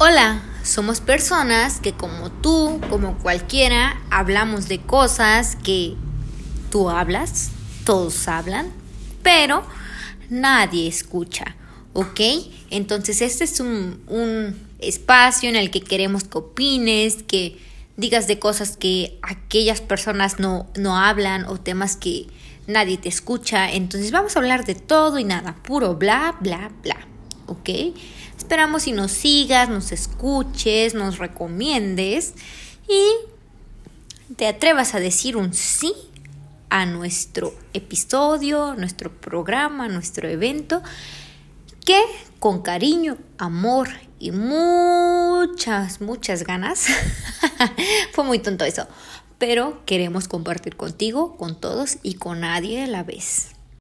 Hola, somos personas que como tú, como cualquiera, hablamos de cosas que tú hablas, todos hablan, pero nadie escucha, ¿ok? Entonces este es un, espacio en el que queremos que opines, que digas de cosas que aquellas personas no, no hablan o temas que nadie te escucha. Entonces vamos a hablar de todo y nada, puro bla, bla, bla, ¿ok? Esperamos y nos sigas, nos escuches, nos recomiendes y te atrevas a decir un sí a nuestro episodio, nuestro programa, nuestro evento, que con cariño, amor y muchas, muchas ganas, fue muy tonto eso, pero queremos compartir contigo, con todos y con nadie a la vez.